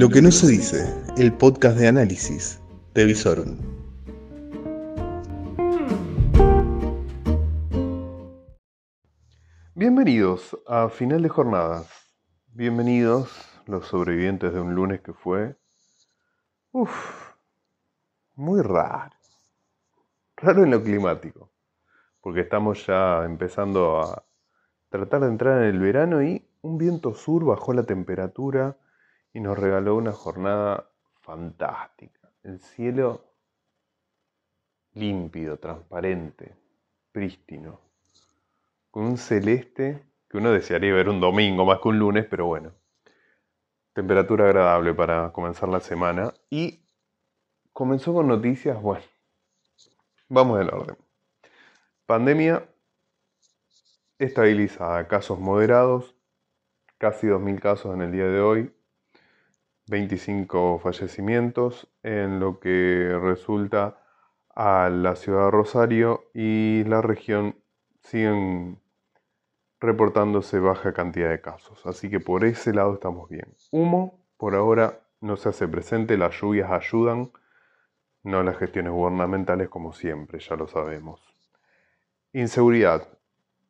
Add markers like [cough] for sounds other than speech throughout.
Lo que no se dice, el podcast de análisis de. Bienvenidos a Final de Jornadas. Bienvenidos los sobrevivientes de un lunes que fue... Uf, muy raro. Raro en lo climático. Porque estamos ya empezando a tratar de entrar en el verano y un viento sur bajó la temperatura y nos regaló una jornada fantástica. El cielo límpido, transparente, prístino, con un celeste que uno desearía ver un domingo más que un lunes, pero bueno. Temperatura agradable para comenzar la semana y comenzó con noticias, bueno, vamos en orden. Pandemia estabilizada, casos moderados, casi 2.000 casos en el día de hoy, 25 fallecimientos en lo que resulta a la ciudad de Rosario y la región siguen reportándose baja cantidad de casos. Así que por ese lado estamos bien. Humo por ahora no se hace presente, las lluvias ayudan, no las gestiones gubernamentales como siempre, ya lo sabemos. Inseguridad.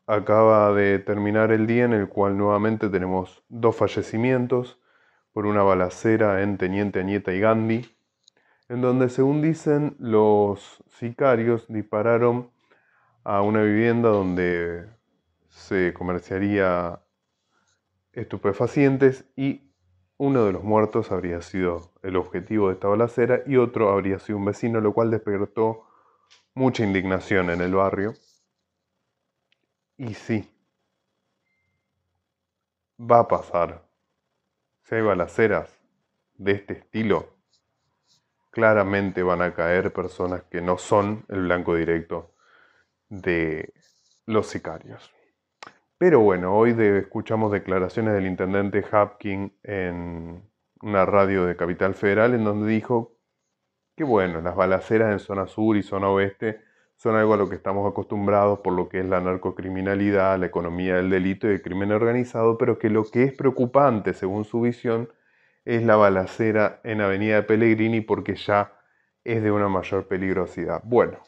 Acaba de terminar el día en el cual nuevamente tenemos dos fallecimientos por una balacera en Teniente Añeta y Gandhi, en donde según dicen los sicarios dispararon a una vivienda donde se comerciaría estupefacientes y uno de los muertos habría sido el objetivo de esta balacera y otro habría sido un vecino, lo cual despertó mucha indignación en el barrio. Y sí, va a pasar si hay balaceras de este estilo, claramente van a caer personas que no son el blanco directo de los sicarios. Pero bueno, hoy escuchamos declaraciones del intendente Hapkin en una radio de Capital Federal en donde dijo que bueno, las balaceras en zona sur y zona oeste son algo a lo que estamos acostumbrados por lo que es la narcocriminalidad, la economía del delito y el crimen organizado, pero que lo que es preocupante, según su visión, es la balacera en Avenida Pellegrini porque ya es de una mayor peligrosidad. Bueno,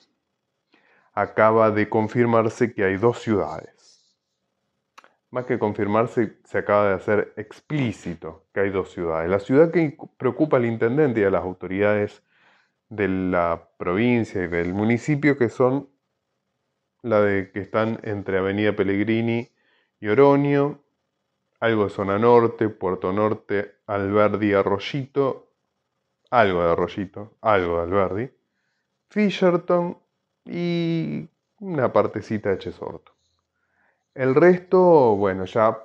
acaba de confirmarse que hay dos ciudades. Más que confirmarse, se acaba de hacer explícito que hay dos ciudades. La ciudad que preocupa al intendente y a las autoridades de la provincia y del municipio que son la de que están entre Avenida Pellegrini y Oroño, algo de zona norte, Puerto Norte, Alberdi, Arroyito, algo de Arroyito, algo de Alberdi, Fisherton y una partecita de Chesorto. El resto, bueno, ya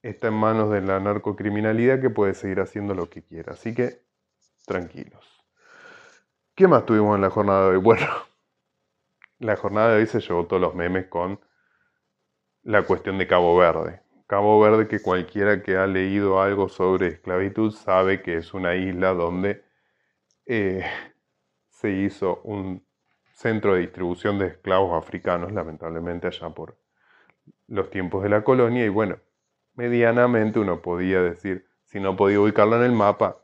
está en manos de la narcocriminalidad que puede seguir haciendo lo que quiera. Así que tranquilos. ¿Qué más tuvimos en la jornada de hoy? [laughs] Bueno, la jornada de hoy se llevó todos los memes con la cuestión de Cabo Verde. Cabo Verde que cualquiera que ha leído algo sobre esclavitud sabe que es una isla donde eh, [laughs] se hizo un centro de distribución de esclavos africanos, lamentablemente allá por los tiempos de la colonia, y bueno, medianamente uno podía decir, si no podía ubicarlo en el mapa,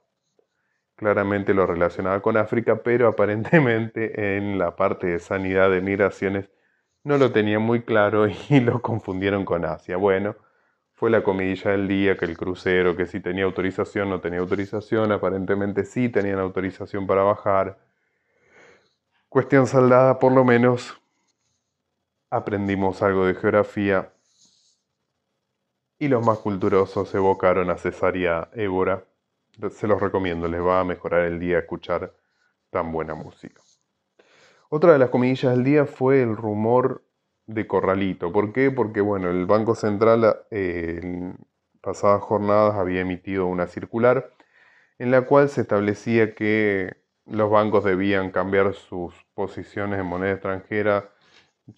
claramente lo relacionaba con África, pero aparentemente en la parte de sanidad de migraciones no lo tenían muy claro [laughs] y lo confundieron con Asia. Bueno, fue la comidilla del día que el crucero, que si tenía autorización, no tenía autorización, aparentemente sí tenían autorización para bajar. Cuestión saldada, por lo menos aprendimos algo de geografía y los más culturosos evocaron a Cesaria Évora se los recomiendo, les va a mejorar el día escuchar tan buena música. Otra de las comidillas del día fue el rumor de Corralito. ¿Por qué? Porque bueno, el Banco Central eh, en pasadas jornadas había emitido una circular en la cual se establecía que los bancos debían cambiar sus posiciones en moneda extranjera,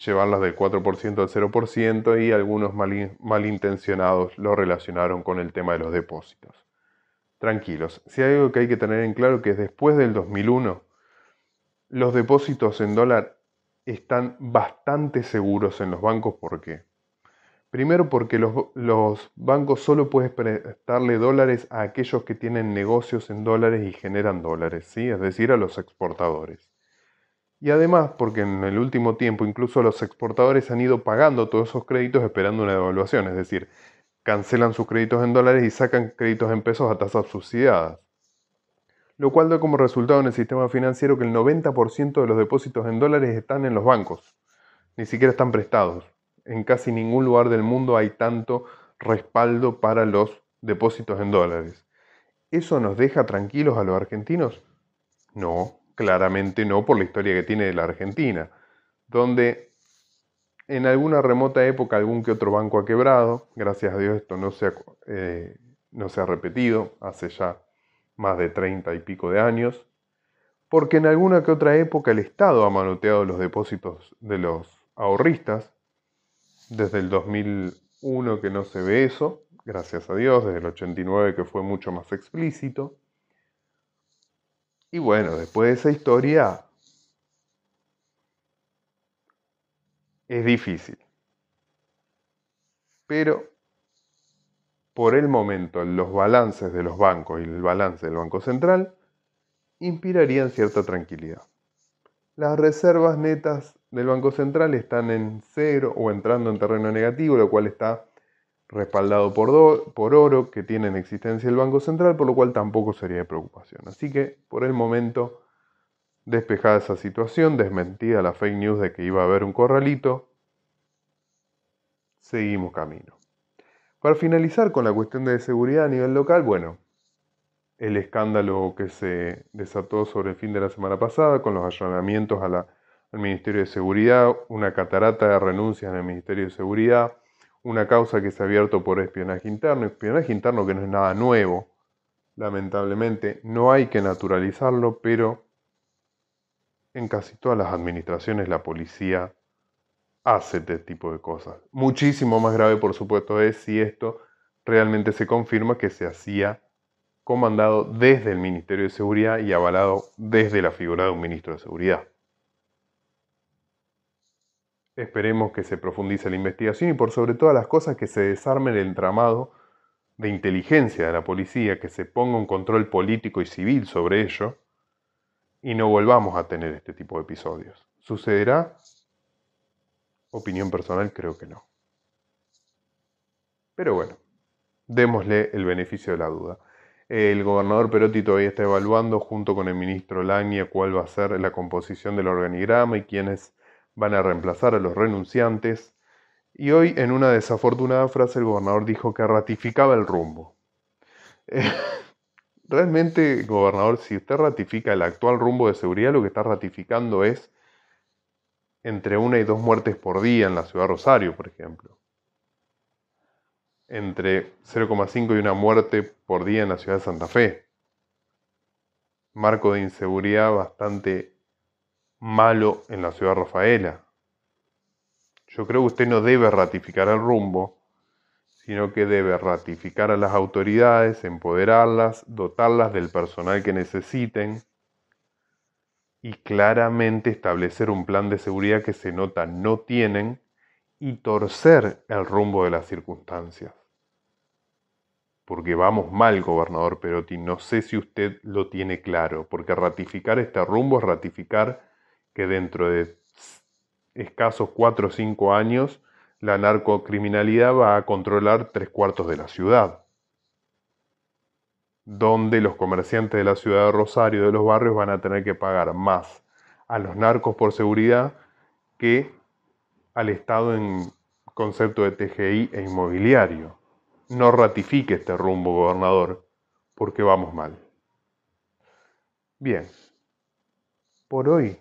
llevarlas del 4% al 0% y algunos malintencionados lo relacionaron con el tema de los depósitos tranquilos. Si hay algo que hay que tener en claro que es después del 2001, los depósitos en dólar están bastante seguros en los bancos. ¿Por qué? Primero porque los, bancos solo pueden prestarle dólares a aquellos que tienen negocios en dólares y generan dólares, ¿sí? es decir, a los exportadores. Y además porque en el último tiempo incluso los exportadores han ido pagando todos esos créditos esperando una devaluación, es decir, cancelan sus créditos en dólares y sacan créditos en pesos a tasas subsidiadas. Lo cual da como resultado en el sistema financiero que el 90% de los depósitos en dólares están en los bancos, ni siquiera están prestados en casi ningún lugar del mundo hay tanto respaldo para los depósitos en dólares. ¿Eso nos deja tranquilos a los argentinos? No, claramente no por la historia que tiene la Argentina, donde en alguna remota época algún que otro banco ha quebrado, gracias a Dios esto no se ha, eh, repetido hace ya más de treinta y pico de años, porque en alguna que otra época el Estado ha manoteado los depósitos de los ahorristas, desde el 2001 que no se ve eso, gracias a Dios, desde el 89 que fue mucho más explícito. Y bueno, después de esa historia es difícil. Pero por el momento los balances de los bancos y el balance del Banco Central inspirarían cierta tranquilidad. Las reservas netas del Banco Central están en cero o entrando en terreno negativo, lo cual está respaldado por, oro que tiene en existencia el Banco Central, por lo cual tampoco sería de preocupación. Así que por el momento, despejada esa situación, desmentida la fake news de que iba a haber un corralito, seguimos camino. Para finalizar con la cuestión de seguridad a nivel local, bueno, el escándalo que se desató sobre el fin de la semana pasada con los allanamientos al Ministerio de Seguridad, una catarata de renuncias en el Ministerio de Seguridad, una causa que se ha abierto por espionaje interno, espionaje interno que no es nada nuevo, lamentablemente, no hay que naturalizarlo, pero en casi todas las administraciones la policía hace este tipo de cosas. Muchísimo más grave, por supuesto, es si esto realmente se confirma que se hacía comandado desde el Ministerio de Seguridad y avalado desde la figura de un ministro de Seguridad. Esperemos que se profundice la investigación y por sobre todas las cosas que se desarme el entramado de inteligencia de la policía, que se ponga un control político y civil sobre ello y no volvamos a tener este tipo de episodios. ¿Sucederá? Opinión personal, creo que no. Pero bueno, démosle el beneficio de la duda. El gobernador Perotti todavía está evaluando junto con el ministro Lagnia cuál va a ser la composición del organigrama y quiénes van a reemplazar a los renunciantes, y hoy en una desafortunada frase el gobernador dijo que ratificaba el rumbo. [laughs] realmente, gobernador, si usted ratifica el actual rumbo de seguridad, lo que está ratificando es entre una y dos muertes por día en la ciudad de Rosario, por ejemplo. Entre 0,5 y una muerte por día en la ciudad de Santa Fe. Marco de inseguridad bastante malo en la ciudad de Rafaela. Yo creo que usted no debe ratificar el rumbo, sino que debe ratificar a las autoridades, empoderarlas, dotarlas del personal que necesiten y claramente establecer un plan de seguridad que se nota no tienen y torcer el rumbo de las circunstancias. Porque vamos mal, gobernador Perotti, no sé si usted lo tiene claro, porque ratificar este rumbo es ratificar que dentro de escasos 4 o 5 años la narcocriminalidad va a controlar tres cuartos de la ciudad, donde los comerciantes de la ciudad de Rosario, de los barrios, van a tener que pagar más a los narcos por seguridad que al Estado en concepto de TGI e inmobiliario. No ratifique este rumbo, gobernador, porque vamos mal. Bien, por hoy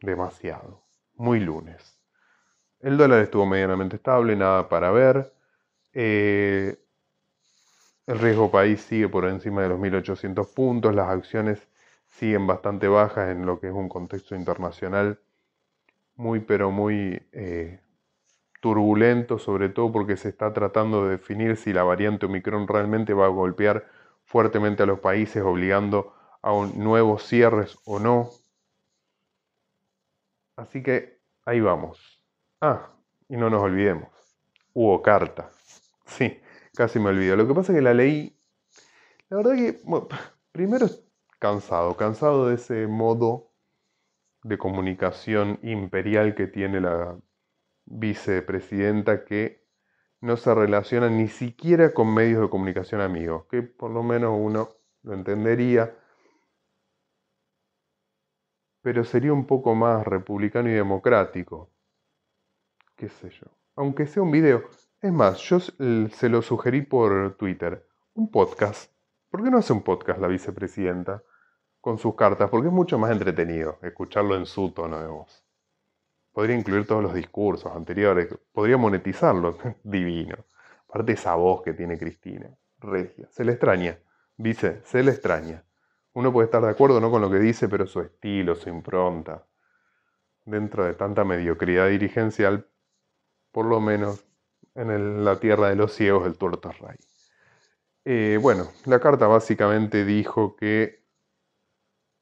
demasiado, muy lunes. El dólar estuvo medianamente estable, nada para ver. Eh, el riesgo país sigue por encima de los 1800 puntos, las acciones siguen bastante bajas en lo que es un contexto internacional muy pero muy eh, turbulento, sobre todo porque se está tratando de definir si la variante Omicron realmente va a golpear fuertemente a los países, obligando a nuevos cierres o no. Así que ahí vamos. Ah, y no nos olvidemos. Hubo carta. Sí, casi me olvido. Lo que pasa es que la leí. La verdad que, primero cansado, cansado de ese modo de comunicación imperial que tiene la vicepresidenta que no se relaciona ni siquiera con medios de comunicación amigos, que por lo menos uno lo entendería, pero sería un poco más republicano y democrático, qué sé yo, aunque sea un video. Es más, yo se lo sugerí por Twitter, un podcast. ¿Por qué no hace un podcast la vicepresidenta con sus cartas? Porque es mucho más entretenido escucharlo en su tono de voz. Podría incluir todos los discursos anteriores, podría monetizarlo, [laughs] divino. Aparte esa voz que tiene Cristina, regia, se le extraña, dice, se le extraña. Uno puede estar de acuerdo no con lo que dice, pero su estilo, su impronta, dentro de tanta mediocridad dirigencial, por lo menos en la tierra de los ciegos, el tuerto rey. Eh, bueno, la carta básicamente dijo que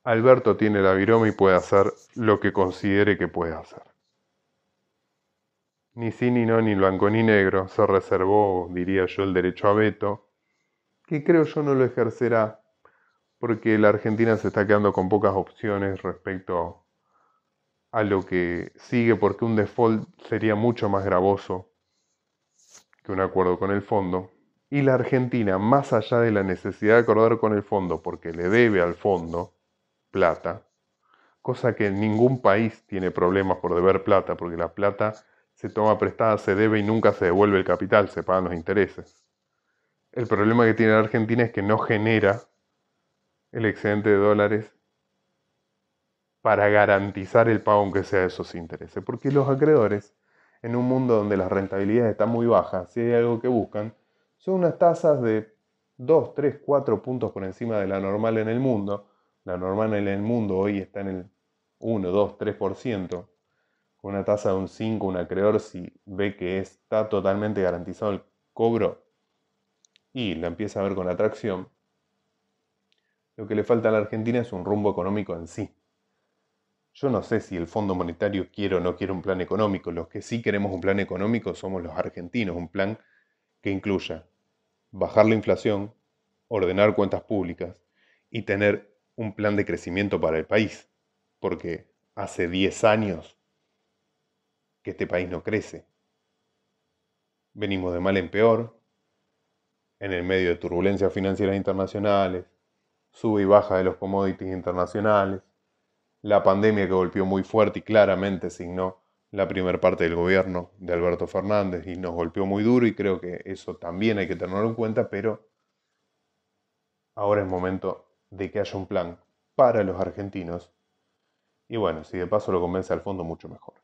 Alberto tiene la viroma y puede hacer lo que considere que puede hacer ni sí, ni no, ni blanco, ni negro, se reservó, diría yo, el derecho a veto, que creo yo no lo ejercerá, porque la Argentina se está quedando con pocas opciones respecto a lo que sigue, porque un default sería mucho más gravoso que un acuerdo con el fondo. Y la Argentina, más allá de la necesidad de acordar con el fondo, porque le debe al fondo plata, cosa que ningún país tiene problemas por deber plata, porque la plata se toma prestada, se debe y nunca se devuelve el capital, se pagan los intereses. El problema que tiene la Argentina es que no genera el excedente de dólares para garantizar el pago aunque sea de esos intereses. Porque los acreedores, en un mundo donde las rentabilidades están muy bajas, si hay algo que buscan, son unas tasas de 2, 3, 4 puntos por encima de la normal en el mundo. La normal en el mundo hoy está en el 1, 2, 3% con una tasa de un 5, un acreedor, si ve que está totalmente garantizado el cobro y la empieza a ver con atracción, lo que le falta a la Argentina es un rumbo económico en sí. Yo no sé si el Fondo Monetario quiere o no quiere un plan económico. Los que sí queremos un plan económico somos los argentinos, un plan que incluya bajar la inflación, ordenar cuentas públicas y tener un plan de crecimiento para el país. Porque hace 10 años que este país no crece. Venimos de mal en peor, en el medio de turbulencias financieras internacionales, sube y baja de los commodities internacionales, la pandemia que golpeó muy fuerte y claramente signó la primera parte del gobierno de Alberto Fernández y nos golpeó muy duro y creo que eso también hay que tenerlo en cuenta, pero ahora es momento de que haya un plan para los argentinos y bueno, si de paso lo convence al fondo, mucho mejor.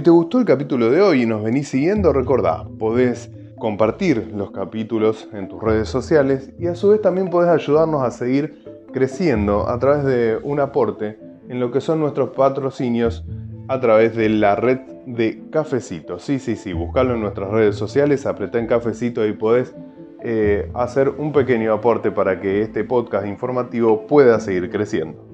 Si te gustó el capítulo de hoy y nos venís siguiendo, recordá, podés compartir los capítulos en tus redes sociales y a su vez también podés ayudarnos a seguir creciendo a través de un aporte en lo que son nuestros patrocinios a través de la red de Cafecito. Sí, sí, sí, buscalo en nuestras redes sociales, apretá en Cafecito y podés eh, hacer un pequeño aporte para que este podcast informativo pueda seguir creciendo.